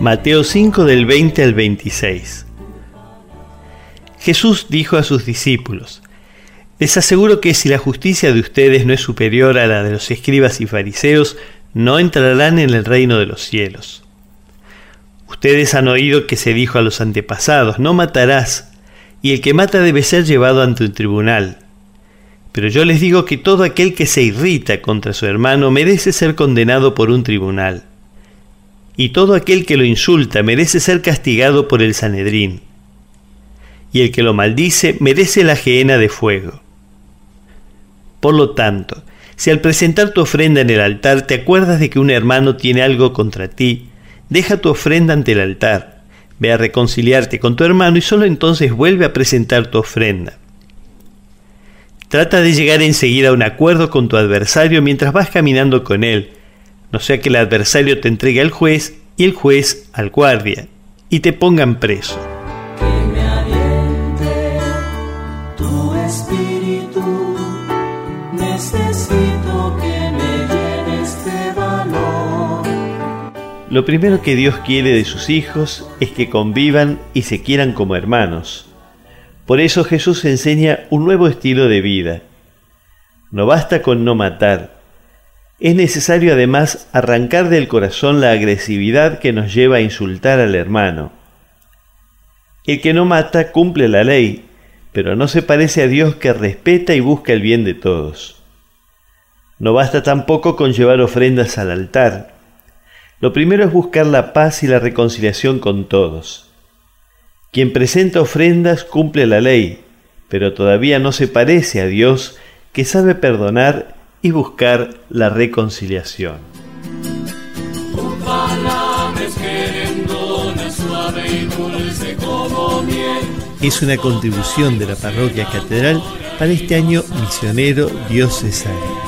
Mateo 5 del 20 al 26. Jesús dijo a sus discípulos, Les aseguro que si la justicia de ustedes no es superior a la de los escribas y fariseos, no entrarán en el reino de los cielos. Ustedes han oído que se dijo a los antepasados, no matarás, y el que mata debe ser llevado ante un tribunal. Pero yo les digo que todo aquel que se irrita contra su hermano merece ser condenado por un tribunal y todo aquel que lo insulta merece ser castigado por el Sanedrín, y el que lo maldice merece la gehenna de fuego. Por lo tanto, si al presentar tu ofrenda en el altar te acuerdas de que un hermano tiene algo contra ti, deja tu ofrenda ante el altar, ve a reconciliarte con tu hermano y solo entonces vuelve a presentar tu ofrenda. Trata de llegar enseguida a un acuerdo con tu adversario mientras vas caminando con él, no sea que el adversario te entregue al juez y el juez al guardia, y te pongan preso. Que me aliente tu espíritu, necesito que me llenes de valor. Lo primero que Dios quiere de sus hijos es que convivan y se quieran como hermanos. Por eso Jesús enseña un nuevo estilo de vida. No basta con no matar, es necesario además arrancar del corazón la agresividad que nos lleva a insultar al hermano. El que no mata cumple la ley, pero no se parece a Dios que respeta y busca el bien de todos. No basta tampoco con llevar ofrendas al altar. Lo primero es buscar la paz y la reconciliación con todos. Quien presenta ofrendas cumple la ley, pero todavía no se parece a Dios que sabe perdonar y buscar la reconciliación. Es una contribución de la parroquia catedral para este año misionero diocesano.